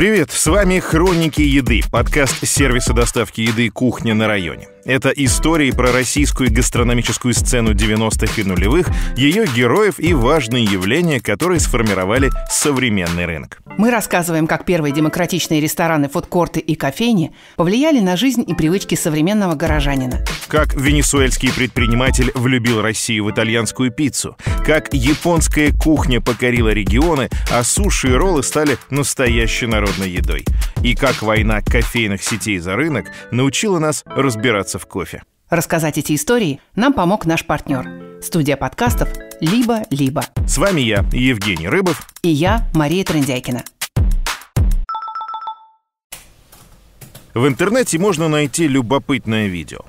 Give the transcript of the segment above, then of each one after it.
Привет, с вами «Хроники еды», подкаст сервиса доставки еды «Кухня на районе». Это истории про российскую гастрономическую сцену 90-х и нулевых, ее героев и важные явления, которые сформировали современный рынок. Мы рассказываем, как первые демократичные рестораны, фудкорты и кофейни повлияли на жизнь и привычки современного горожанина. Как венесуэльский предприниматель влюбил Россию в итальянскую пиццу. Как японская кухня покорила регионы, а суши и роллы стали настоящей народной едой. И как война кофейных сетей за рынок научила нас разбираться в кофе. Рассказать эти истории нам помог наш партнер. Студия подкастов «Либо-либо». С вами я, Евгений Рыбов. И я, Мария Трендяйкина. В интернете можно найти любопытное видео.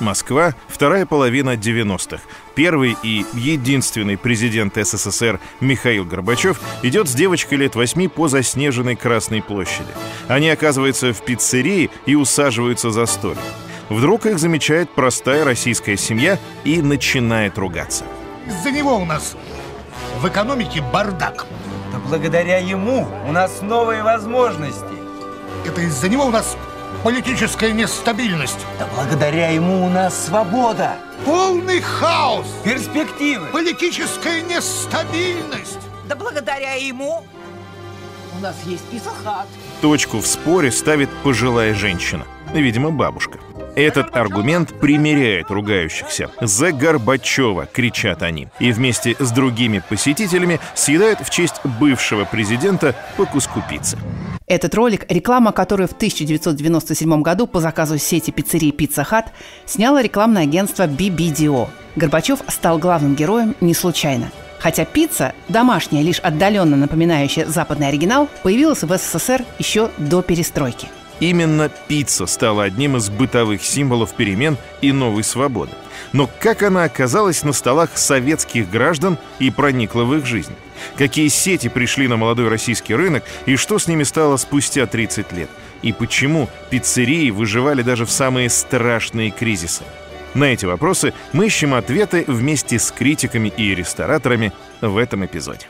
Москва, вторая половина 90-х. Первый и единственный президент СССР Михаил Горбачев идет с девочкой лет восьми по заснеженной Красной площади. Они оказываются в пиццерии и усаживаются за столик. Вдруг их замечает простая российская семья и начинает ругаться. Из-за него у нас в экономике бардак. Да благодаря ему у нас новые возможности. Это из-за него у нас политическая нестабильность. Да благодаря ему у нас свобода. Полный хаос. Перспективы. Политическая нестабильность. Да благодаря ему у нас есть писахат. Точку в споре ставит пожилая женщина, видимо, бабушка. Этот аргумент примеряет ругающихся. «За Горбачева!» — кричат они. И вместе с другими посетителями съедают в честь бывшего президента по куску пиццы. Этот ролик – реклама, которую в 1997 году по заказу сети пиццерии Pizza Hut сняло рекламное агентство BBDO. Горбачев стал главным героем не случайно. Хотя пицца, домашняя, лишь отдаленно напоминающая западный оригинал, появилась в СССР еще до перестройки – Именно пицца стала одним из бытовых символов перемен и новой свободы. Но как она оказалась на столах советских граждан и проникла в их жизнь? Какие сети пришли на молодой российский рынок и что с ними стало спустя 30 лет? И почему пиццерии выживали даже в самые страшные кризисы? На эти вопросы мы ищем ответы вместе с критиками и рестораторами в этом эпизоде.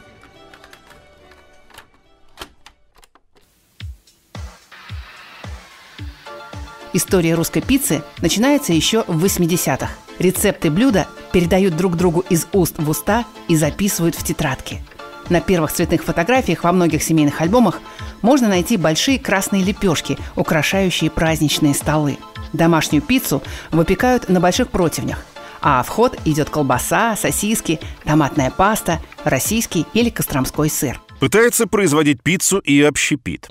История русской пиццы начинается еще в 80-х. Рецепты блюда передают друг другу из уст в уста и записывают в тетрадки. На первых цветных фотографиях во многих семейных альбомах можно найти большие красные лепешки, украшающие праздничные столы. Домашнюю пиццу выпекают на больших противнях, а в ход идет колбаса, сосиски, томатная паста, российский или костромской сыр. Пытается производить пиццу и общепит.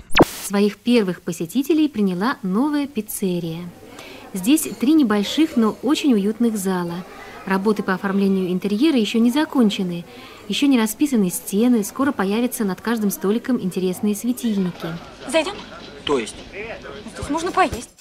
Своих первых посетителей приняла новая пиццерия. Здесь три небольших, но очень уютных зала. Работы по оформлению интерьера еще не закончены. Еще не расписаны стены, скоро появятся над каждым столиком интересные светильники. Зайдем? То есть? Здесь можно поесть.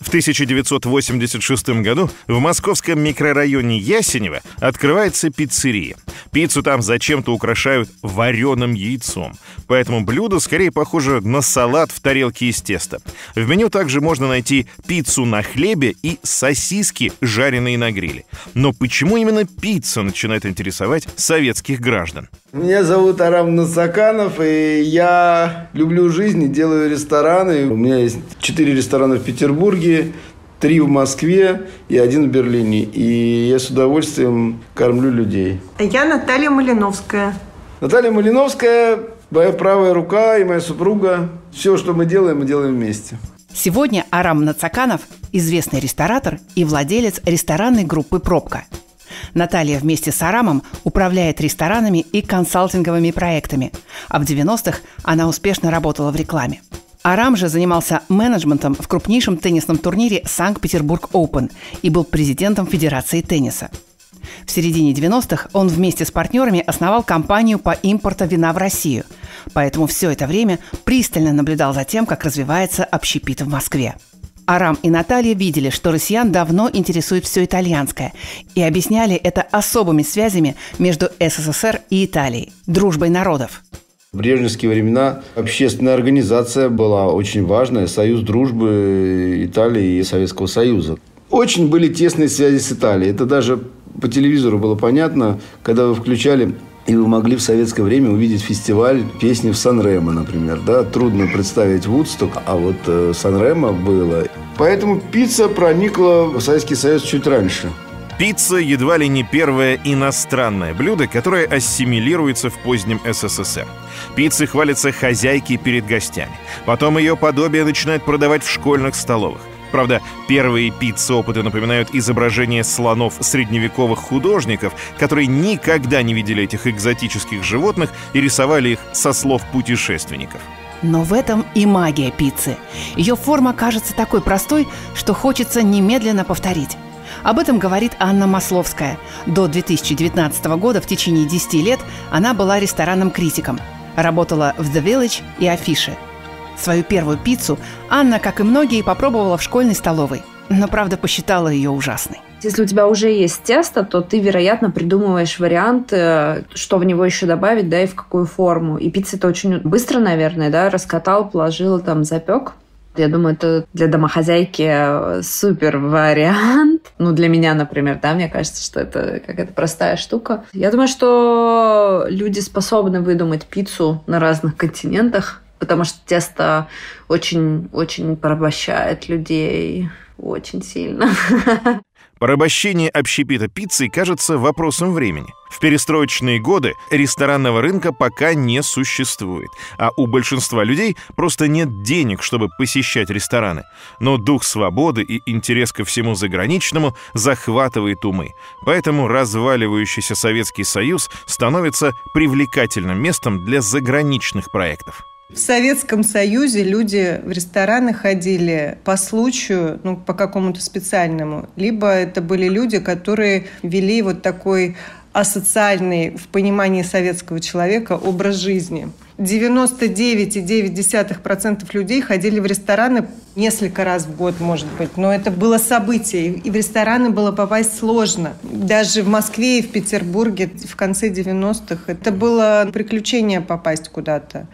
В 1986 году в московском микрорайоне Ясенево открывается пиццерия. Пиццу там зачем-то украшают вареным яйцом. Поэтому блюдо скорее похоже на салат в тарелке из теста. В меню также можно найти пиццу на хлебе и сосиски, жареные на гриле. Но почему именно пицца начинает интересовать советских граждан? Меня зовут Арам Насаканов, и я люблю жизнь и делаю рестораны. У меня есть четыре ресторана в Петербурге, три в Москве и один в Берлине. И я с удовольствием кормлю людей. Я Наталья Малиновская. Наталья Малиновская, моя правая рука и моя супруга. Все, что мы делаем, мы делаем вместе. Сегодня Арам Нацаканов – известный ресторатор и владелец ресторанной группы «Пробка». Наталья вместе с Арамом управляет ресторанами и консалтинговыми проектами, а в 90-х она успешно работала в рекламе. Арам же занимался менеджментом в крупнейшем теннисном турнире Санкт-Петербург Open и был президентом Федерации тенниса. В середине 90-х он вместе с партнерами основал компанию по импорту вина в Россию, поэтому все это время пристально наблюдал за тем, как развивается общепит в Москве. Арам и Наталья видели, что россиян давно интересует все итальянское, и объясняли это особыми связями между СССР и Италией, дружбой народов. В брежневские времена общественная организация была очень важная, союз дружбы Италии и Советского Союза. Очень были тесные связи с Италией. Это даже по телевизору было понятно, когда вы включали И вы могли в советское время увидеть фестиваль песни в Сан-Ремо, например. Да? Трудно представить Вудсток, а вот э, Сан-Ремо было. Поэтому пицца проникла в Советский Союз чуть раньше. Пицца едва ли не первое иностранное блюдо, которое ассимилируется в позднем СССР. Пиццы хвалятся хозяйки перед гостями. Потом ее подобие начинают продавать в школьных столовых. Правда, первые пиццы-опыты напоминают изображения слонов средневековых художников, которые никогда не видели этих экзотических животных и рисовали их со слов путешественников. Но в этом и магия пиццы. Ее форма кажется такой простой, что хочется немедленно повторить. Об этом говорит Анна Масловская. До 2019 года в течение 10 лет она была ресторанным критиком. Работала в The Village и Афише. Свою первую пиццу Анна, как и многие, попробовала в школьной столовой. Но, правда, посчитала ее ужасной. Если у тебя уже есть тесто, то ты, вероятно, придумываешь вариант, что в него еще добавить, да, и в какую форму. И пицца это очень быстро, наверное, да, раскатал, положил, там, запек. Я думаю, это для домохозяйки супер вариант. Ну, для меня, например, да, мне кажется, что это какая-то простая штука. Я думаю, что люди способны выдумать пиццу на разных континентах, потому что тесто очень-очень порабощает людей очень сильно. Порабощение общепита пиццей кажется вопросом времени. В перестроечные годы ресторанного рынка пока не существует, а у большинства людей просто нет денег, чтобы посещать рестораны. Но дух свободы и интерес ко всему заграничному захватывает умы. Поэтому разваливающийся Советский Союз становится привлекательным местом для заграничных проектов. В Советском Союзе люди в рестораны ходили по случаю, ну, по какому-то специальному. Либо это были люди, которые вели вот такой асоциальный в понимании советского человека образ жизни. 99,9% людей ходили в рестораны несколько раз в год, может быть. Но это было событие, и в рестораны было попасть сложно. Даже в Москве и в Петербурге в конце 90-х это было приключение попасть куда-то.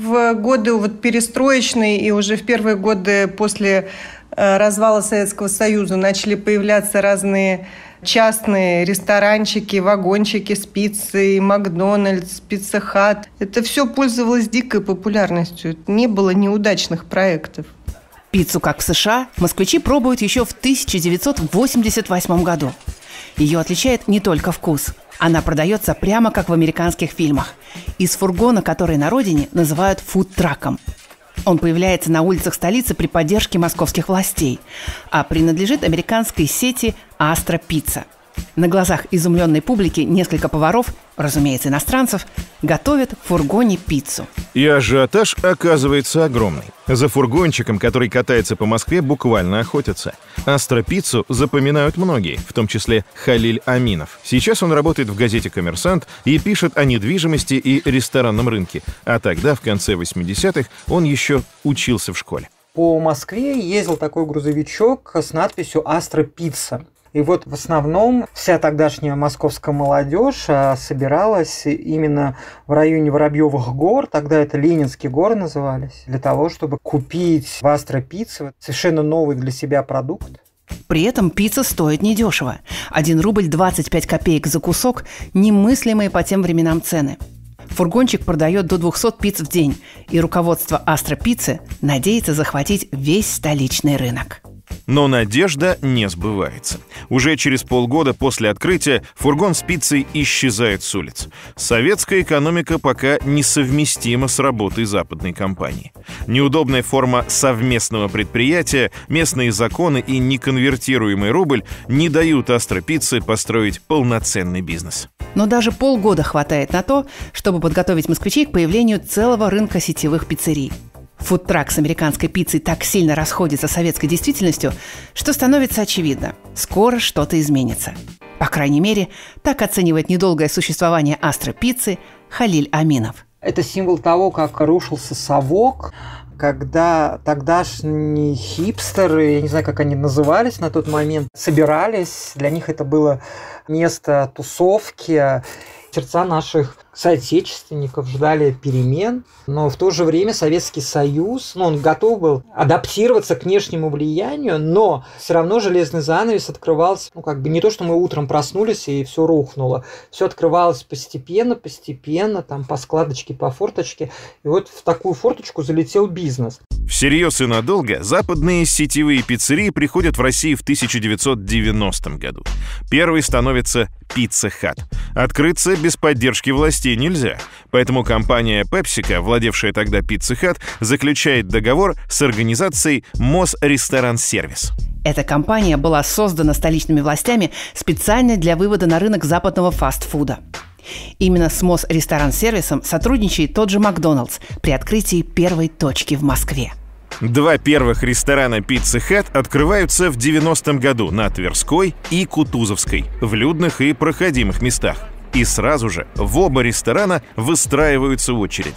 В годы вот перестроечные и уже в первые годы после э, развала Советского Союза начали появляться разные частные ресторанчики, вагончики с пиццей, Макдональдс, Пицца Хат. Это все пользовалось дикой популярностью. Не было неудачных проектов. Пиццу, как в США, москвичи пробуют еще в 1988 году. Ее отличает не только вкус. Она продается прямо как в американских фильмах. Из фургона, который на родине называют фудтраком. Он появляется на улицах столицы при поддержке московских властей, а принадлежит американской сети «Астра Пицца». На глазах изумленной публики несколько поваров, разумеется, иностранцев, готовят в фургоне пиццу. И ажиотаж оказывается огромный. За фургончиком, который катается по Москве, буквально охотятся. Астропиццу запоминают многие, в том числе Халиль Аминов. Сейчас он работает в газете «Коммерсант» и пишет о недвижимости и ресторанном рынке. А тогда, в конце 80-х, он еще учился в школе. По Москве ездил такой грузовичок с надписью «Астро Пицца». И вот в основном вся тогдашняя московская молодежь а, собиралась именно в районе Воробьевых гор, тогда это Ленинские горы назывались, для того, чтобы купить в Астро совершенно новый для себя продукт. При этом пицца стоит недешево. 1 рубль 25 копеек за кусок – немыслимые по тем временам цены. Фургончик продает до 200 пиц в день, и руководство Астро Пиццы надеется захватить весь столичный рынок. Но надежда не сбывается. Уже через полгода после открытия фургон с пиццей исчезает с улиц. Советская экономика пока несовместима с работой западной компании. Неудобная форма совместного предприятия, местные законы и неконвертируемый рубль не дают Астропицце построить полноценный бизнес. Но даже полгода хватает на то, чтобы подготовить москвичей к появлению целого рынка сетевых пиццерий – Фудтрак с американской пиццей так сильно расходится с советской действительностью, что становится очевидно – скоро что-то изменится. По крайней мере, так оценивает недолгое существование астро-пиццы Халиль Аминов. Это символ того, как рушился совок, когда тогдашние хипстеры, я не знаю, как они назывались на тот момент, собирались. Для них это было место тусовки. Сердца наших соотечественников, ждали перемен, но в то же время Советский Союз, ну, он готов был адаптироваться к внешнему влиянию, но все равно железный занавес открывался, ну, как бы не то, что мы утром проснулись и все рухнуло, все открывалось постепенно, постепенно, там, по складочке, по форточке, и вот в такую форточку залетел бизнес. Всерьез и надолго западные сетевые пиццерии приходят в Россию в 1990 году. Первый становится Pizza Hut. Открыться без поддержки властей нельзя, поэтому компания PepsiCo, владевшая тогда Pizza Hut, заключает договор с организацией МОЗ Ресторан Сервис. Эта компания была создана столичными властями специально для вывода на рынок западного фастфуда. Именно с МОЗ Ресторан Сервисом сотрудничает тот же Макдоналдс при открытии первой точки в Москве. Два первых ресторана Pizza Hut открываются в 90-м году на Тверской и Кутузовской, в людных и проходимых местах. И сразу же в оба ресторана выстраиваются очереди.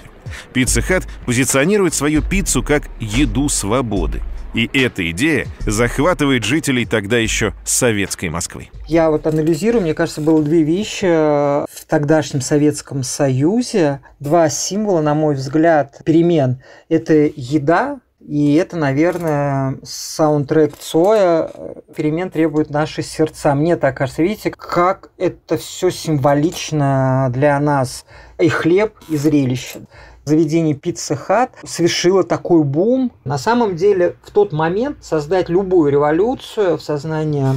Pizza Hut позиционирует свою пиццу как «еду свободы». И эта идея захватывает жителей тогда еще советской Москвы. Я вот анализирую, мне кажется, было две вещи в тогдашнем Советском Союзе. Два символа, на мой взгляд, перемен. Это еда, и это, наверное, саундтрек Цоя «Перемен требует наши сердца». Мне так кажется, видите, как это все символично для нас. И хлеб, и зрелище заведение Pizza Hut совершило такой бум. На самом деле, в тот момент создать любую революцию в сознании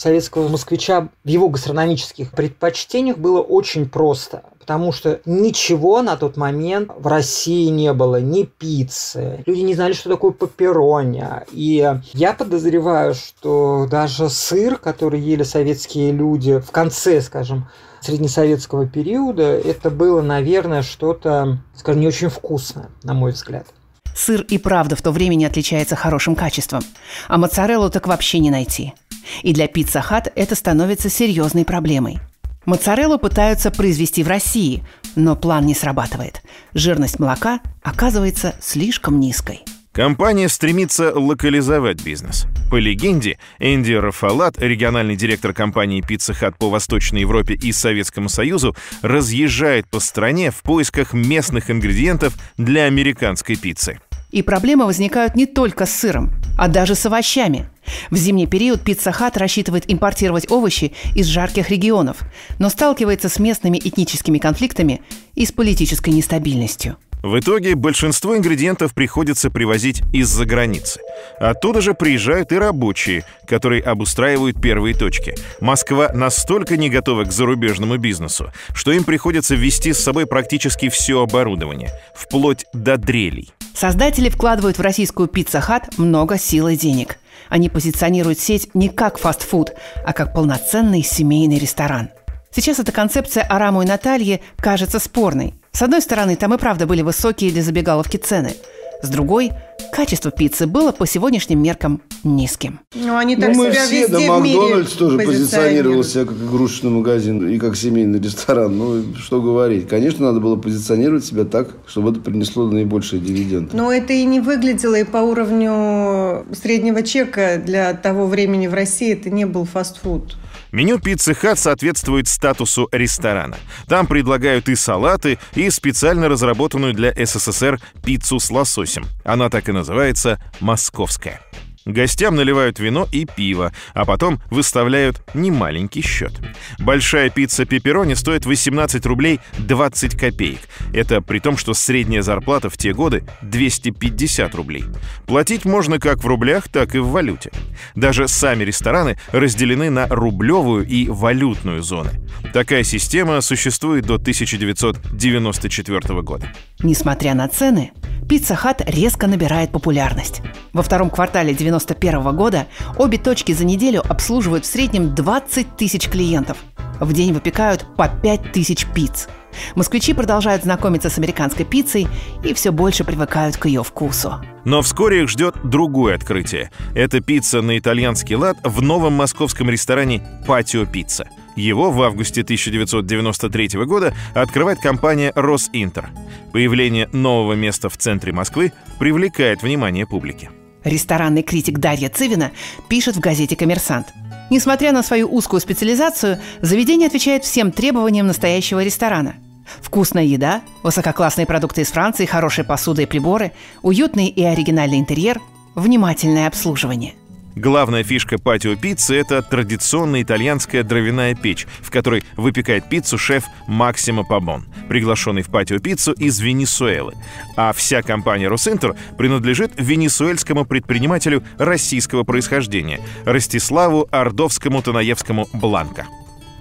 советского москвича в его гастрономических предпочтениях было очень просто. Потому что ничего на тот момент в России не было, ни пиццы. Люди не знали, что такое пепперони. И я подозреваю, что даже сыр, который ели советские люди в конце, скажем, среднесоветского периода, это было, наверное, что-то, скажем, не очень вкусное, на мой взгляд. Сыр и правда в то время не отличается хорошим качеством, а моцареллу так вообще не найти. И для пицца хат это становится серьезной проблемой. Моцареллу пытаются произвести в России, но план не срабатывает. Жирность молока оказывается слишком низкой. Компания стремится локализовать бизнес. По легенде, Энди Рафалат, региональный директор компании Pizza Hut по Восточной Европе и Советскому Союзу, разъезжает по стране в поисках местных ингредиентов для американской пиццы. И проблемы возникают не только с сыром, а даже с овощами. В зимний период Pizza Hut рассчитывает импортировать овощи из жарких регионов, но сталкивается с местными этническими конфликтами и с политической нестабильностью – в итоге большинство ингредиентов приходится привозить из-за границы. Оттуда же приезжают и рабочие, которые обустраивают первые точки. Москва настолько не готова к зарубежному бизнесу, что им приходится вести с собой практически все оборудование, вплоть до дрелей. Создатели вкладывают в российскую Pizza Hut много сил и денег. Они позиционируют сеть не как фастфуд, а как полноценный семейный ресторан. Сейчас эта концепция Араму и Натальи кажется спорной. С одной стороны, там и правда были высокие для забегаловки цены. С другой, качество пиццы было по сегодняшним меркам низким. Ну, они так ну, мы себя все, везде да, в мире Макдональдс тоже позиционировал себя как игрушечный магазин и как семейный ресторан. Ну, что говорить. Конечно, надо было позиционировать себя так, чтобы это принесло наибольший дивиденд. Но это и не выглядело и по уровню среднего чека для того времени в России это не был фастфуд. Меню пиццы Хат соответствует статусу ресторана. Там предлагают и салаты, и специально разработанную для СССР пиццу с лососем. Она так называется «московская». Гостям наливают вино и пиво, а потом выставляют немаленький счет. Большая пицца пепперони стоит 18 рублей 20 копеек. Это при том, что средняя зарплата в те годы 250 рублей. Платить можно как в рублях, так и в валюте. Даже сами рестораны разделены на рублевую и валютную зоны. Такая система существует до 1994 года. Несмотря на цены, Пицца Хат резко набирает популярность. Во втором квартале 1991 года обе точки за неделю обслуживают в среднем 20 тысяч клиентов. В день выпекают по 5 тысяч пиц. Москвичи продолжают знакомиться с американской пиццей и все больше привыкают к ее вкусу. Но вскоре их ждет другое открытие. Это пицца на итальянский лад в новом московском ресторане «Патио Пицца». Его в августе 1993 года открывает компания «Росинтер». Появление нового места в центре Москвы привлекает внимание публики. Ресторанный критик Дарья Цивина пишет в газете «Коммерсант». Несмотря на свою узкую специализацию, заведение отвечает всем требованиям настоящего ресторана. Вкусная еда, высококлассные продукты из Франции, хорошая посуда и приборы, уютный и оригинальный интерьер, внимательное обслуживание. Главная фишка патио пиццы – это традиционная итальянская дровяная печь, в которой выпекает пиццу шеф Максимо Пабон, приглашенный в патио пиццу из Венесуэлы. А вся компания «Росинтер» принадлежит венесуэльскому предпринимателю российского происхождения – Ростиславу Ордовскому Танаевскому Бланко.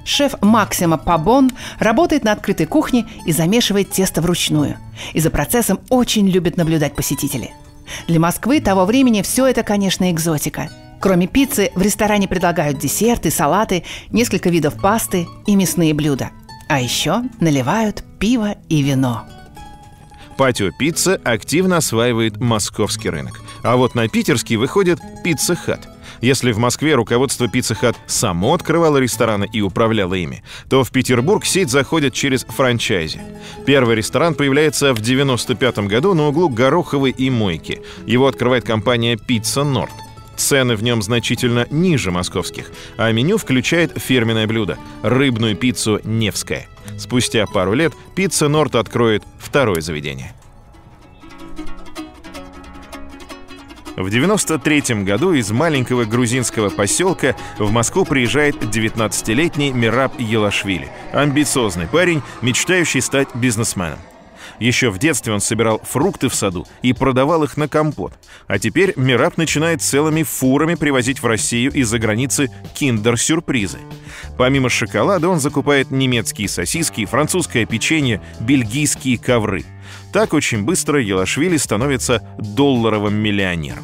Шеф Максима Пабон работает на открытой кухне и замешивает тесто вручную. И за процессом очень любят наблюдать посетители. Для Москвы того времени все это, конечно, экзотика. Кроме пиццы, в ресторане предлагают десерты, салаты, несколько видов пасты и мясные блюда. А еще наливают пиво и вино. Патио пицца активно осваивает московский рынок. А вот на питерский выходит пицца хат – если в Москве руководство Pizza Hut само открывало рестораны и управляло ими, то в Петербург сеть заходит через франчайзи. Первый ресторан появляется в 95 году на углу Гороховой и Мойки. Его открывает компания Pizza Nord. Цены в нем значительно ниже московских, а меню включает фирменное блюдо – рыбную пиццу «Невская». Спустя пару лет пицца Норт откроет второе заведение. В 93 году из маленького грузинского поселка в Москву приезжает 19-летний Мираб Елашвили, амбициозный парень, мечтающий стать бизнесменом. Еще в детстве он собирал фрукты в саду и продавал их на компот. А теперь Мираб начинает целыми фурами привозить в Россию из-за границы киндер-сюрпризы. Помимо шоколада он закупает немецкие сосиски, французское печенье, бельгийские ковры – так очень быстро Елашвили становится долларовым миллионером.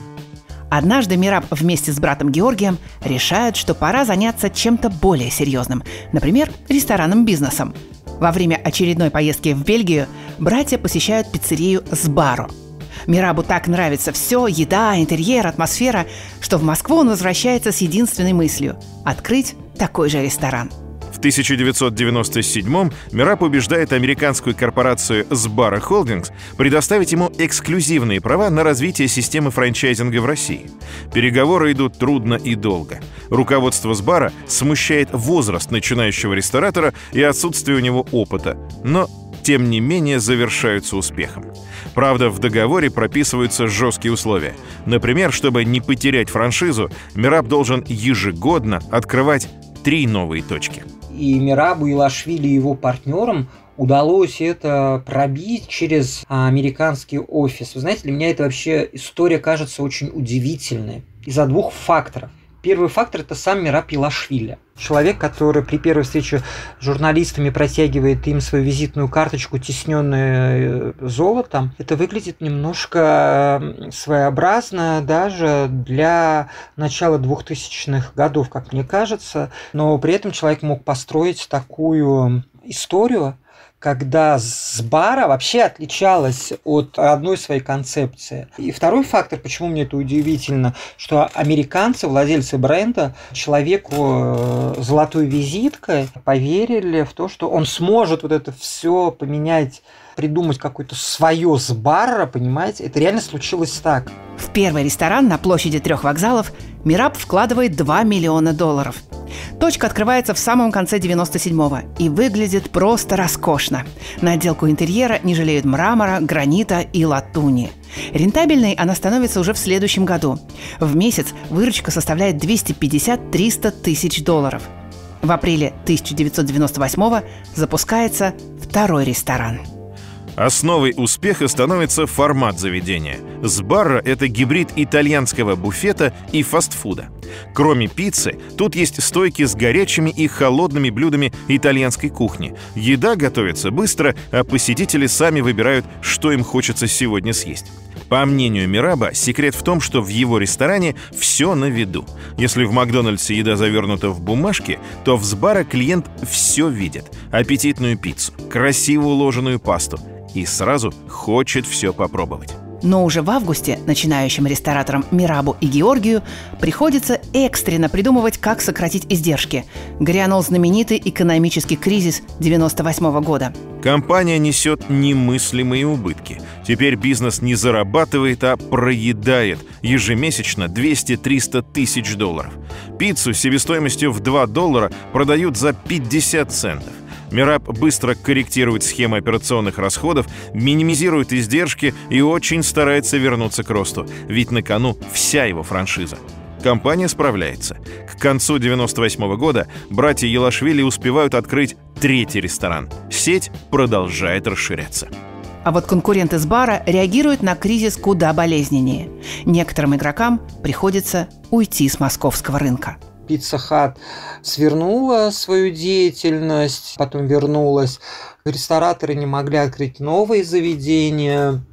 Однажды Мираб вместе с братом Георгием решают, что пора заняться чем-то более серьезным, например, ресторанным бизнесом. Во время очередной поездки в Бельгию братья посещают пиццерию с бару. Мирабу так нравится все – еда, интерьер, атмосфера, что в Москву он возвращается с единственной мыслью – открыть такой же ресторан – в 1997-м Мирап убеждает американскую корпорацию Sbarra Holdings предоставить ему эксклюзивные права на развитие системы франчайзинга в России. Переговоры идут трудно и долго. Руководство Сбара смущает возраст начинающего ресторатора и отсутствие у него опыта. Но тем не менее завершаются успехом. Правда, в договоре прописываются жесткие условия. Например, чтобы не потерять франшизу, Мираб должен ежегодно открывать три новые точки – и Мирабу и его партнерам удалось это пробить через а, американский офис. Вы знаете, для меня это вообще история кажется очень удивительной из-за двух факторов – Первый фактор – это сам Мираб Илашвили. Человек, который при первой встрече с журналистами протягивает им свою визитную карточку, тесненную э, золотом, это выглядит немножко своеобразно даже для начала 2000-х годов, как мне кажется. Но при этом человек мог построить такую историю, когда Сбара вообще отличалась от одной своей концепции. И второй фактор, почему мне это удивительно, что американцы, владельцы бренда, человеку э, золотой визиткой поверили в то, что он сможет вот это все поменять придумать какое-то свое с бара, понимаете? Это реально случилось так. В первый ресторан на площади трех вокзалов Мираб вкладывает 2 миллиона долларов. Точка открывается в самом конце 97-го и выглядит просто роскошно. На отделку интерьера не жалеют мрамора, гранита и латуни. Рентабельной она становится уже в следующем году. В месяц выручка составляет 250-300 тысяч долларов. В апреле 1998 запускается второй ресторан – Основой успеха становится формат заведения. Сбарра – это гибрид итальянского буфета и фастфуда. Кроме пиццы, тут есть стойки с горячими и холодными блюдами итальянской кухни. Еда готовится быстро, а посетители сами выбирают, что им хочется сегодня съесть. По мнению Мираба, секрет в том, что в его ресторане все на виду. Если в Макдональдсе еда завернута в бумажке, то в Сбара клиент все видит. Аппетитную пиццу, красиво уложенную пасту – и сразу хочет все попробовать. Но уже в августе начинающим рестораторам Мирабу и Георгию приходится экстренно придумывать, как сократить издержки. Грянул знаменитый экономический кризис 98 года. Компания несет немыслимые убытки. Теперь бизнес не зарабатывает, а проедает ежемесячно 200-300 тысяч долларов. Пиццу себестоимостью в 2 доллара продают за 50 центов. Мираб быстро корректирует схемы операционных расходов, минимизирует издержки и очень старается вернуться к росту, ведь на кону вся его франшиза. Компания справляется. К концу 98 года братья Елашвили успевают открыть третий ресторан. Сеть продолжает расширяться. А вот конкуренты с бара реагируют на кризис куда болезненнее. Некоторым игрокам приходится уйти с московского рынка. Пицца Хат свернула свою деятельность, потом вернулась. Рестораторы не могли открыть новые заведения.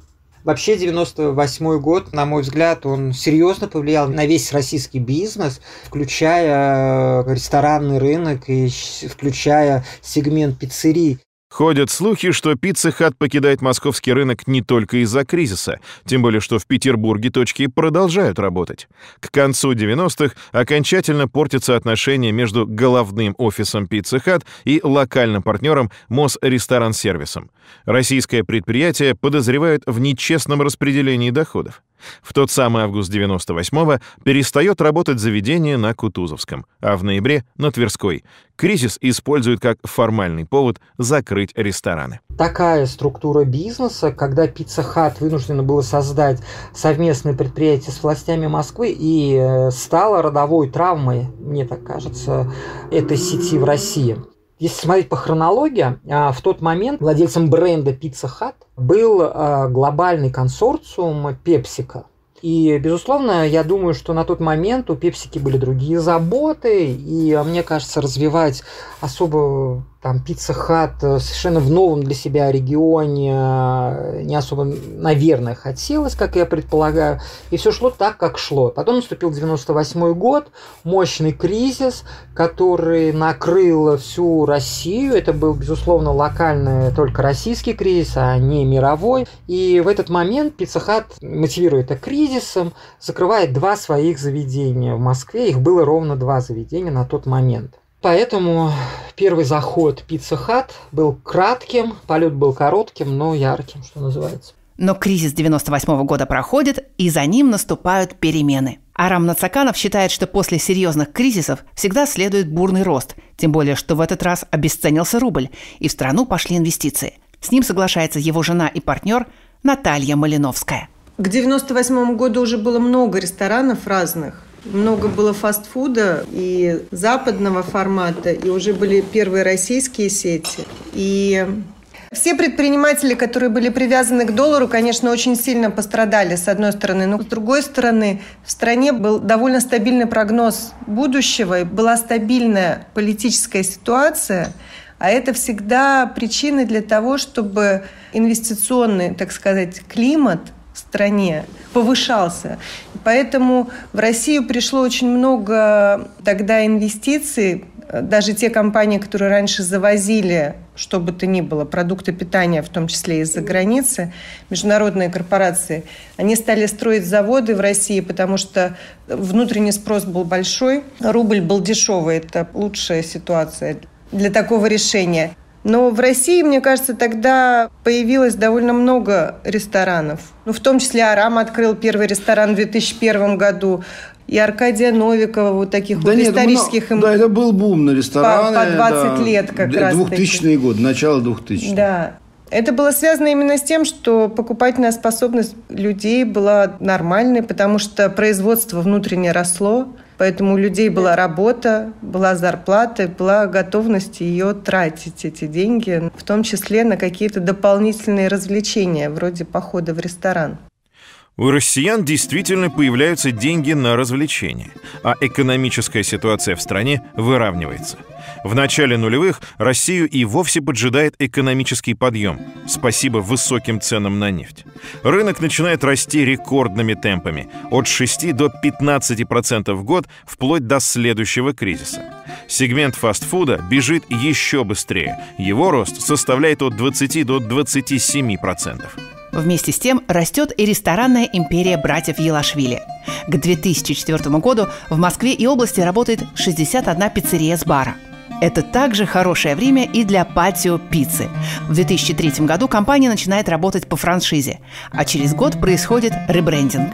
Вообще 98 год, на мой взгляд, он серьезно повлиял на весь российский бизнес, включая ресторанный рынок и включая сегмент пиццерий. Ходят слухи, что Пицца Хат покидает московский рынок не только из-за кризиса, тем более что в Петербурге точки продолжают работать. К концу 90-х окончательно портятся отношения между головным офисом Пицца Хат и локальным партнером Мосресторан-сервисом. Российское предприятие подозревают в нечестном распределении доходов. В тот самый август 98-го перестает работать заведение на Кутузовском, а в ноябре — на Тверской. Кризис используют как формальный повод закрыть рестораны. Такая структура бизнеса, когда Пицца Хат вынуждена была создать совместное предприятие с властями Москвы и э, стала родовой травмой, мне так кажется, этой сети в России. Если смотреть по хронологии, а, в тот момент владельцем бренда Pizza Hut был а, глобальный консорциум PepsiCo. И, безусловно, я думаю, что на тот момент у Пепсики были другие заботы, и, мне кажется, развивать особо там Пицца Хат э, совершенно в новом для себя регионе э, не особо, наверное, хотелось, как я предполагаю. И все шло так, как шло. Потом наступил 98 год, мощный кризис, который накрыл всю Россию. Это был, безусловно, локальный только российский кризис, а не мировой. И в этот момент Пицца Хат, мотивируя это кризисом, закрывает два своих заведения в Москве. Их было ровно два заведения на тот момент. Поэтому первый заход Пицца Хат был кратким, полет был коротким, но ярким, что называется. Но кризис 98 года проходит, и за ним наступают перемены. Арам Нацаканов считает, что после серьезных кризисов всегда следует бурный рост, тем более, что в этот раз обесценился рубль, и в страну пошли инвестиции. С ним соглашается его жена и партнер Наталья Малиновская. К 98 году уже было много ресторанов разных. Много было фастфуда и западного формата, и уже были первые российские сети. И все предприниматели, которые были привязаны к доллару, конечно, очень сильно пострадали, с одной стороны. Но с другой стороны, в стране был довольно стабильный прогноз будущего, и была стабильная политическая ситуация, а это всегда причины для того, чтобы инвестиционный, так сказать, климат стране повышался. Поэтому в Россию пришло очень много тогда инвестиций, даже те компании, которые раньше завозили, что бы то ни было, продукты питания, в том числе из-за границы, международные корпорации, они стали строить заводы в России, потому что внутренний спрос был большой, рубль был дешевый. Это лучшая ситуация для такого решения. Но в России, мне кажется, тогда появилось довольно много ресторанов. Ну, в том числе Арам открыл первый ресторан в 2001 году. И Аркадия Новикова, вот таких да вот нет, исторических... Ну, да, это был бум на рестораны. По, по 20 да, лет как раз 2000 год, начало 2000 Да. Это было связано именно с тем, что покупательная способность людей была нормальной, потому что производство внутреннее росло. Поэтому у людей была работа, была зарплата, была готовность ее тратить, эти деньги, в том числе на какие-то дополнительные развлечения, вроде похода в ресторан. У россиян действительно появляются деньги на развлечения, а экономическая ситуация в стране выравнивается. В начале нулевых Россию и вовсе поджидает экономический подъем, спасибо высоким ценам на нефть. Рынок начинает расти рекордными темпами, от 6 до 15% в год, вплоть до следующего кризиса. Сегмент фастфуда бежит еще быстрее, его рост составляет от 20 до 27%. Вместе с тем растет и ресторанная империя братьев Елашвили. К 2004 году в Москве и области работает 61 пиццерия с бара. Это также хорошее время и для патио пиццы. В 2003 году компания начинает работать по франшизе, а через год происходит ребрендинг.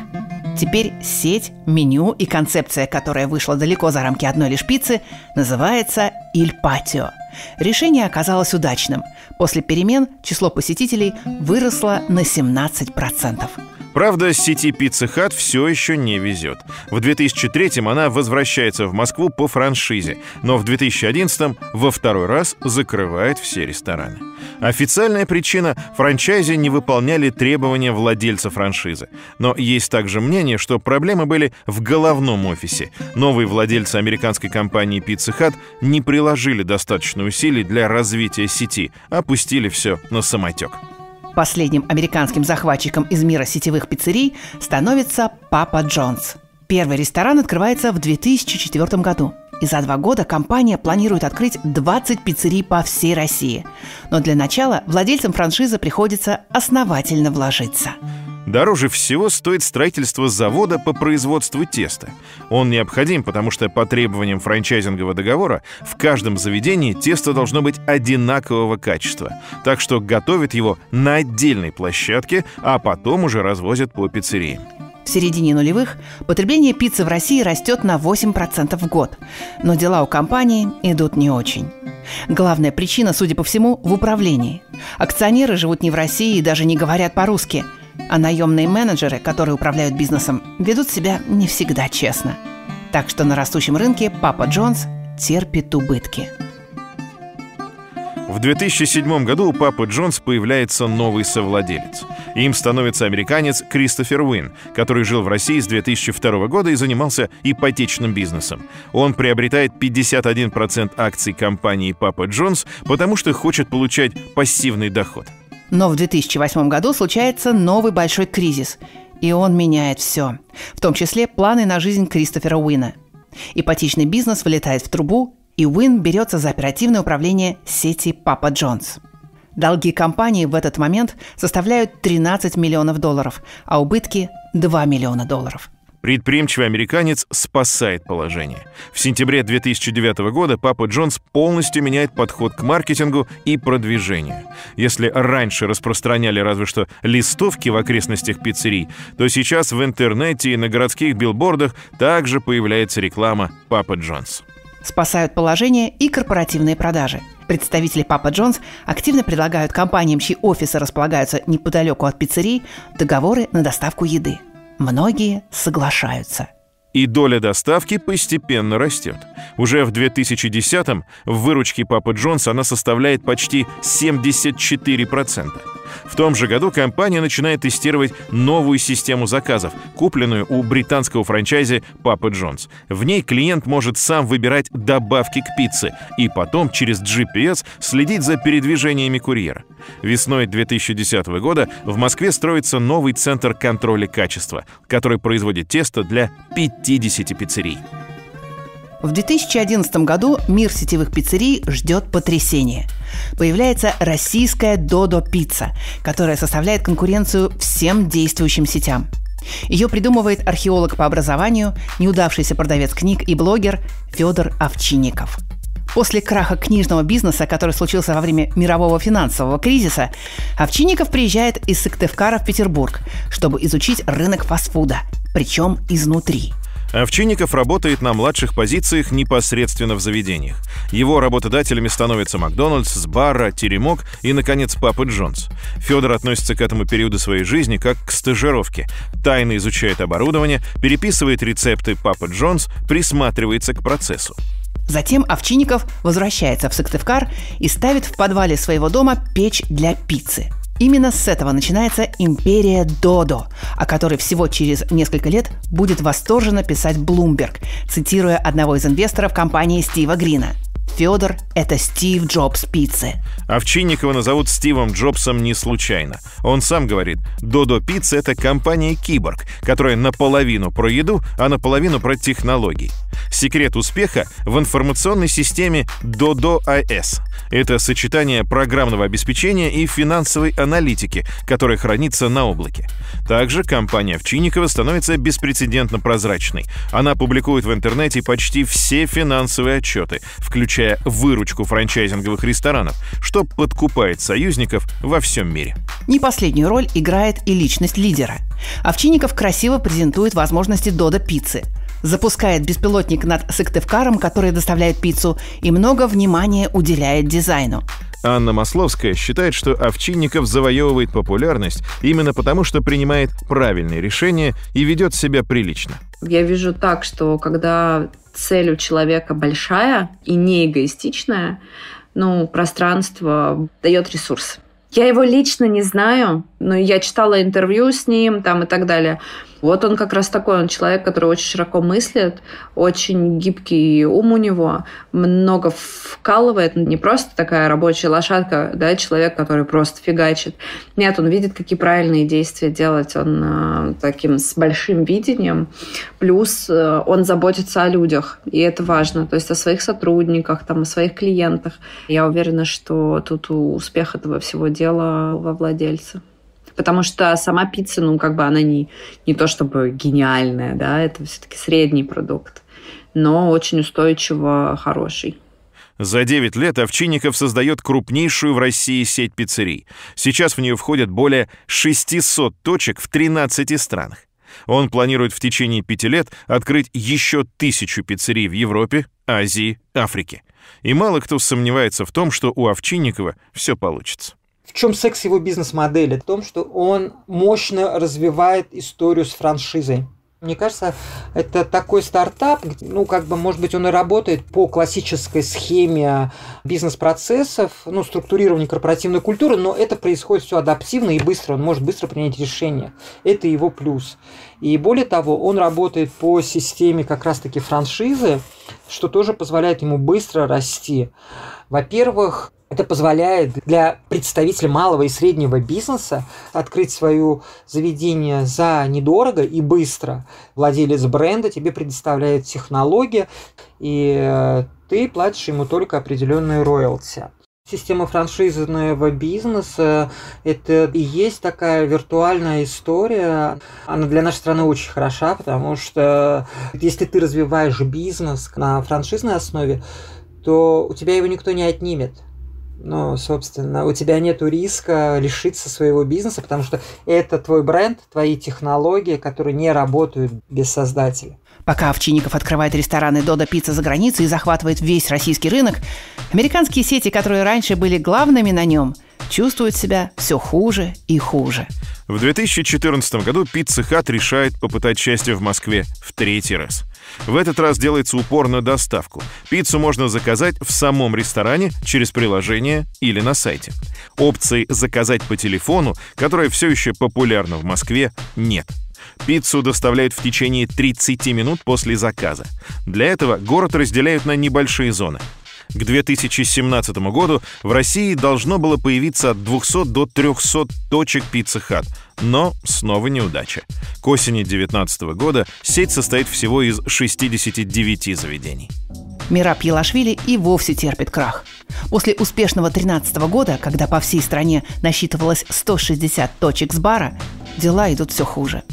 Теперь сеть, меню и концепция, которая вышла далеко за рамки одной лишь пиццы, называется «Иль Патио». Решение оказалось удачным. После перемен число посетителей выросло на 17%. Правда, сети Pizza Hut все еще не везет. В 2003-м она возвращается в Москву по франшизе, но в 2011-м во второй раз закрывает все рестораны. Официальная причина – франчайзи не выполняли требования владельца франшизы. Но есть также мнение, что проблемы были в головном офисе. Новые владельцы американской компании Pizza Hut не приложили достаточно усилий для развития сети, опустили все на самотек. Последним американским захватчиком из мира сетевых пиццерий становится Папа Джонс. Первый ресторан открывается в 2004 году. И за два года компания планирует открыть 20 пиццерий по всей России. Но для начала владельцам франшизы приходится основательно вложиться. Дороже всего стоит строительство завода по производству теста. Он необходим, потому что по требованиям франчайзингового договора в каждом заведении тесто должно быть одинакового качества. Так что готовят его на отдельной площадке, а потом уже развозят по пиццериям. В середине нулевых потребление пиццы в России растет на 8% в год. Но дела у компании идут не очень. Главная причина, судя по всему, в управлении. Акционеры живут не в России и даже не говорят по-русски – а наемные менеджеры, которые управляют бизнесом, ведут себя не всегда честно. Так что на растущем рынке Папа Джонс терпит убытки. В 2007 году у Папы Джонс появляется новый совладелец. Им становится американец Кристофер Уин, который жил в России с 2002 года и занимался ипотечным бизнесом. Он приобретает 51% акций компании Папа Джонс, потому что хочет получать пассивный доход – но в 2008 году случается новый большой кризис, и он меняет все, в том числе планы на жизнь Кристофера Уина. Ипотечный бизнес вылетает в трубу, и Уин берется за оперативное управление сети Папа Джонс. Долги компании в этот момент составляют 13 миллионов долларов, а убытки – 2 миллиона долларов – Предприимчивый американец спасает положение. В сентябре 2009 года Папа Джонс полностью меняет подход к маркетингу и продвижению. Если раньше распространяли разве что листовки в окрестностях пиццерий, то сейчас в интернете и на городских билбордах также появляется реклама Папа Джонс. Спасают положение и корпоративные продажи. Представители Папа Джонс активно предлагают компаниям, чьи офисы располагаются неподалеку от пиццерий, договоры на доставку еды – Многие соглашаются. И доля доставки постепенно растет. Уже в 2010-м в выручке Папы Джонса она составляет почти 74%. В том же году компания начинает тестировать новую систему заказов, купленную у британского франчайзи Папа Джонс. В ней клиент может сам выбирать добавки к пицце и потом через GPS следить за передвижениями курьера. Весной 2010 года в Москве строится новый центр контроля качества, который производит тесто для 50 пиццерий. В 2011 году мир сетевых пиццерий ждет потрясения. Появляется российская Додо Пицца, которая составляет конкуренцию всем действующим сетям. Ее придумывает археолог по образованию, неудавшийся продавец книг и блогер Федор Овчинников. После краха книжного бизнеса, который случился во время мирового финансового кризиса, Овчинников приезжает из Сыктывкара в Петербург, чтобы изучить рынок фастфуда, причем изнутри – Овчинников работает на младших позициях непосредственно в заведениях. Его работодателями становятся Макдональдс, Сбарра, Теремок и, наконец, Папа Джонс. Федор относится к этому периоду своей жизни как к стажировке. Тайно изучает оборудование, переписывает рецепты Папа Джонс, присматривается к процессу. Затем Овчинников возвращается в Сыктывкар и ставит в подвале своего дома печь для пиццы – Именно с этого начинается империя Додо, о которой всего через несколько лет будет восторженно писать Блумберг, цитируя одного из инвесторов компании Стива Грина – Федор – это Стив Джобс пиццы. Овчинникова назовут Стивом Джобсом не случайно. Он сам говорит, Додо Пицца – это компания Киборг, которая наполовину про еду, а наполовину про технологии. Секрет успеха в информационной системе АС. Это сочетание программного обеспечения и финансовой аналитики, которая хранится на облаке. Также компания Овчинникова становится беспрецедентно прозрачной. Она публикует в интернете почти все финансовые отчеты, включая выручку франчайзинговых ресторанов, что подкупает союзников во всем мире. Не последнюю роль играет и личность лидера. Овчинников красиво презентует возможности Дода пиццы. Запускает беспилотник над Сыктывкаром, который доставляет пиццу, и много внимания уделяет дизайну. Анна Масловская считает, что Овчинников завоевывает популярность именно потому, что принимает правильные решения и ведет себя прилично. Я вижу так, что когда цель у человека большая и не эгоистичная, ну, пространство дает ресурс. Я его лично не знаю, но я читала интервью с ним там и так далее. Вот он как раз такой, он человек, который очень широко мыслит, очень гибкий ум у него, много вкалывает, не просто такая рабочая лошадка, да, человек, который просто фигачит. Нет, он видит, какие правильные действия делать, он э, таким с большим видением, плюс э, он заботится о людях, и это важно, то есть о своих сотрудниках, там, о своих клиентах. Я уверена, что тут успех этого всего дела во владельце потому что сама пицца, ну, как бы она не, не то чтобы гениальная, да, это все-таки средний продукт, но очень устойчиво хороший. За 9 лет Овчинников создает крупнейшую в России сеть пиццерий. Сейчас в нее входят более 600 точек в 13 странах. Он планирует в течение пяти лет открыть еще тысячу пиццерий в Европе, Азии, Африке. И мало кто сомневается в том, что у Овчинникова все получится. В чем секс его бизнес-модели? В том, что он мощно развивает историю с франшизой. Мне кажется, это такой стартап, ну, как бы, может быть, он и работает по классической схеме бизнес-процессов, ну, структурирования корпоративной культуры, но это происходит все адаптивно и быстро, он может быстро принять решение. Это его плюс. И более того, он работает по системе как раз-таки франшизы, что тоже позволяет ему быстро расти. Во-первых, это позволяет для представителя малого и среднего бизнеса открыть свое заведение за недорого и быстро. Владелец бренда тебе предоставляет технологии, и э, ты платишь ему только определенные роялти. Система франшизного бизнеса – это и есть такая виртуальная история. Она для нашей страны очень хороша, потому что если ты развиваешь бизнес на франшизной основе, то у тебя его никто не отнимет. Ну, собственно, у тебя нет риска лишиться своего бизнеса, потому что это твой бренд, твои технологии, которые не работают без создателя. Пока Овчинников открывает рестораны «Додо Пицца» за границей и захватывает весь российский рынок, американские сети, которые раньше были главными на нем, чувствуют себя все хуже и хуже. В 2014 году Pizza Hut решает попытать счастье в Москве в третий раз. В этот раз делается упор на доставку. Пиццу можно заказать в самом ресторане через приложение или на сайте. Опции «заказать по телефону», которая все еще популярна в Москве, нет. Пиццу доставляют в течение 30 минут после заказа. Для этого город разделяют на небольшие зоны. К 2017 году в России должно было появиться от 200 до 300 точек Pizza Hut, но снова неудача. К осени 2019 года сеть состоит всего из 69 заведений. Мираб Елашвили и вовсе терпит крах. После успешного 2013 года, когда по всей стране насчитывалось 160 точек с бара, дела идут все хуже.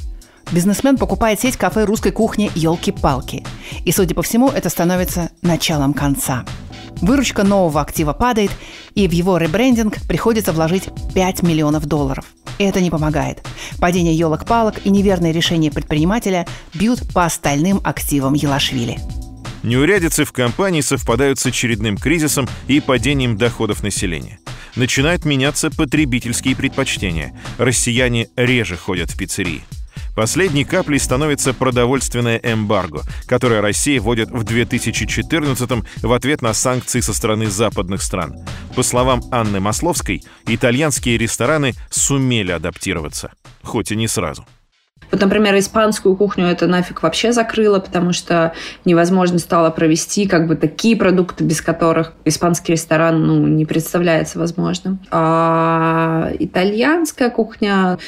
Бизнесмен покупает сеть кафе русской кухни «Елки-палки». И, судя по всему, это становится началом конца – Выручка нового актива падает, и в его ребрендинг приходится вложить 5 миллионов долларов. Это не помогает. Падение елок-палок и неверные решения предпринимателя бьют по остальным активам Елашвили. Неурядицы в компании совпадают с очередным кризисом и падением доходов населения. Начинают меняться потребительские предпочтения. Россияне реже ходят в пиццерии. Последней каплей становится продовольственное эмбарго, которое Россия вводит в 2014 в ответ на санкции со стороны западных стран. По словам Анны Масловской, итальянские рестораны сумели адаптироваться, хоть и не сразу. Вот, например, испанскую кухню это нафиг вообще закрыло, потому что невозможно стало провести как бы такие продукты, без которых испанский ресторан ну, не представляется возможным. А итальянская кухня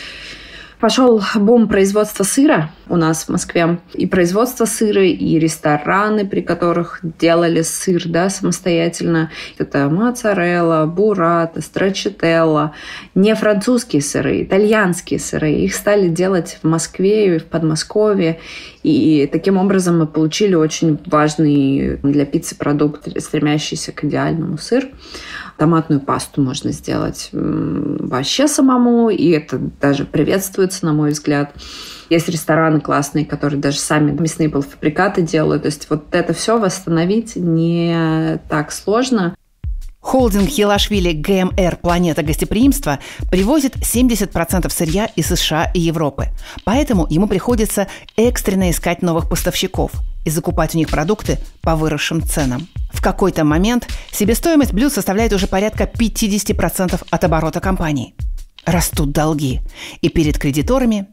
Пошел бум производства сыра у нас в Москве. И производство сыра, и рестораны, при которых делали сыр да, самостоятельно. Это моцарелла, бурата, страчителла. Не французские сыры, итальянские сыры. Их стали делать в Москве и в Подмосковье. И таким образом мы получили очень важный для пиццы продукт, стремящийся к идеальному сыр. Томатную пасту можно сделать вообще самому, и это даже приветствуется, на мой взгляд. Есть рестораны классные, которые даже сами мясные полуфабрикаты делают. То есть вот это все восстановить не так сложно. Холдинг Елашвили ГМР «Планета гостеприимства» привозит 70% сырья из США и Европы. Поэтому ему приходится экстренно искать новых поставщиков и закупать у них продукты по выросшим ценам. В какой-то момент себестоимость блюд составляет уже порядка 50% от оборота компании. Растут долги и перед кредиторами,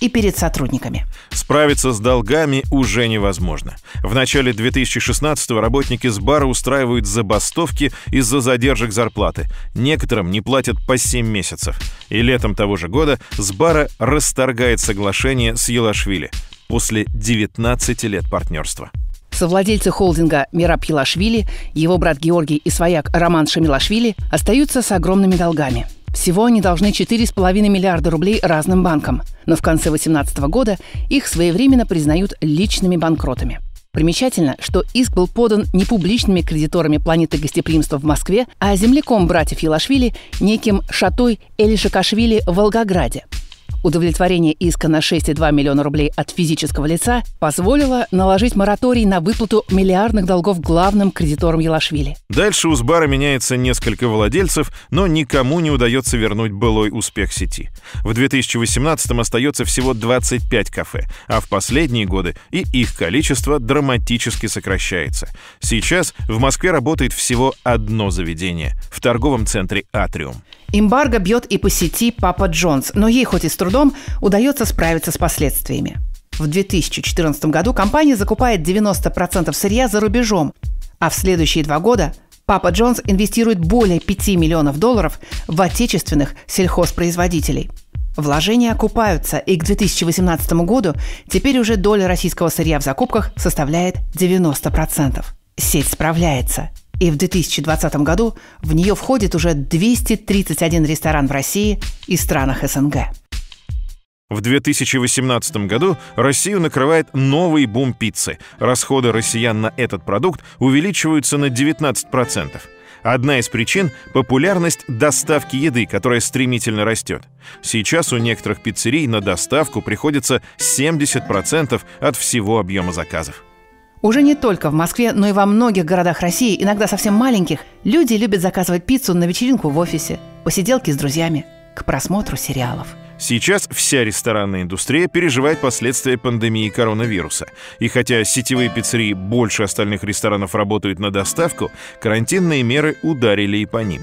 и перед сотрудниками. Справиться с долгами уже невозможно. В начале 2016-го работники с бара устраивают забастовки из-за задержек зарплаты. Некоторым не платят по 7 месяцев. И летом того же года с бара расторгает соглашение с Елашвили после 19 лет партнерства. Совладельцы холдинга Мираб Елашвили, его брат Георгий и свояк Роман Шамилашвили остаются с огромными долгами – всего они должны 4,5 миллиарда рублей разным банкам, но в конце 2018 года их своевременно признают личными банкротами. Примечательно, что иск был подан не публичными кредиторами планеты гостеприимства в Москве, а земляком братьев Елашвили, неким Шатой Элишакашвили в Волгограде – Удовлетворение иска на 6,2 миллиона рублей от физического лица позволило наложить мораторий на выплату миллиардных долгов главным кредиторам Елашвили. Дальше у Сбара меняется несколько владельцев, но никому не удается вернуть былой успех сети. В 2018-м остается всего 25 кафе, а в последние годы и их количество драматически сокращается. Сейчас в Москве работает всего одно заведение в торговом центре «Атриум». Эмбарго бьет и по сети Папа Джонс, но ей хоть и с трудом удается справиться с последствиями. В 2014 году компания закупает 90% сырья за рубежом, а в следующие два года Папа Джонс инвестирует более 5 миллионов долларов в отечественных сельхозпроизводителей. Вложения окупаются, и к 2018 году теперь уже доля российского сырья в закупках составляет 90%. Сеть справляется – и в 2020 году в нее входит уже 231 ресторан в России и странах СНГ. В 2018 году Россию накрывает новый бум пиццы. Расходы россиян на этот продукт увеличиваются на 19%. Одна из причин – популярность доставки еды, которая стремительно растет. Сейчас у некоторых пиццерий на доставку приходится 70% от всего объема заказов. Уже не только в Москве, но и во многих городах России, иногда совсем маленьких, люди любят заказывать пиццу на вечеринку в офисе, посиделки с друзьями, к просмотру сериалов. Сейчас вся ресторанная индустрия переживает последствия пандемии коронавируса. И хотя сетевые пиццерии больше остальных ресторанов работают на доставку, карантинные меры ударили и по ним.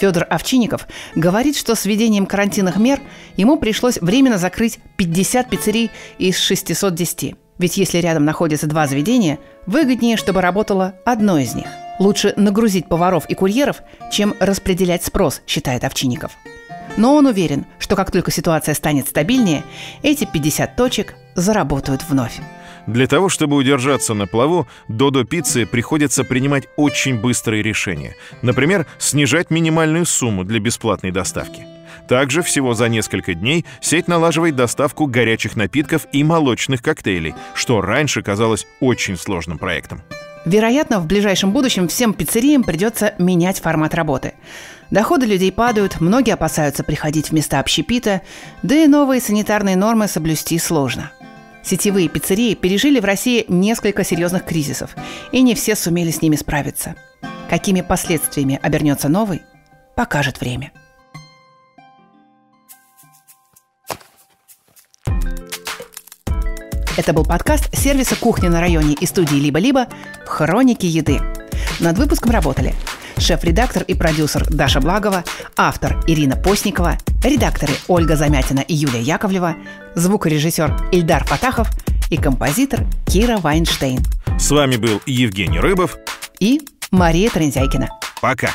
Федор Овчинников говорит, что с введением карантинных мер ему пришлось временно закрыть 50 пиццерий из 610. Ведь если рядом находятся два заведения, выгоднее, чтобы работало одно из них. Лучше нагрузить поваров и курьеров, чем распределять спрос, считает Овчинников. Но он уверен, что как только ситуация станет стабильнее, эти 50 точек заработают вновь. Для того, чтобы удержаться на плаву, Додо Пиццы приходится принимать очень быстрые решения. Например, снижать минимальную сумму для бесплатной доставки – также всего за несколько дней сеть налаживает доставку горячих напитков и молочных коктейлей, что раньше казалось очень сложным проектом. Вероятно, в ближайшем будущем всем пиццериям придется менять формат работы. Доходы людей падают, многие опасаются приходить в места общепита, да и новые санитарные нормы соблюсти сложно. Сетевые пиццерии пережили в России несколько серьезных кризисов, и не все сумели с ними справиться. Какими последствиями обернется новый, покажет время. Это был подкаст сервиса «Кухня на районе» и студии «Либо-либо» «Хроники еды». Над выпуском работали шеф-редактор и продюсер Даша Благова, автор Ирина Постникова, редакторы Ольга Замятина и Юлия Яковлева, звукорежиссер Ильдар Фатахов и композитор Кира Вайнштейн. С вами был Евгений Рыбов и Мария Трендяйкина. Пока.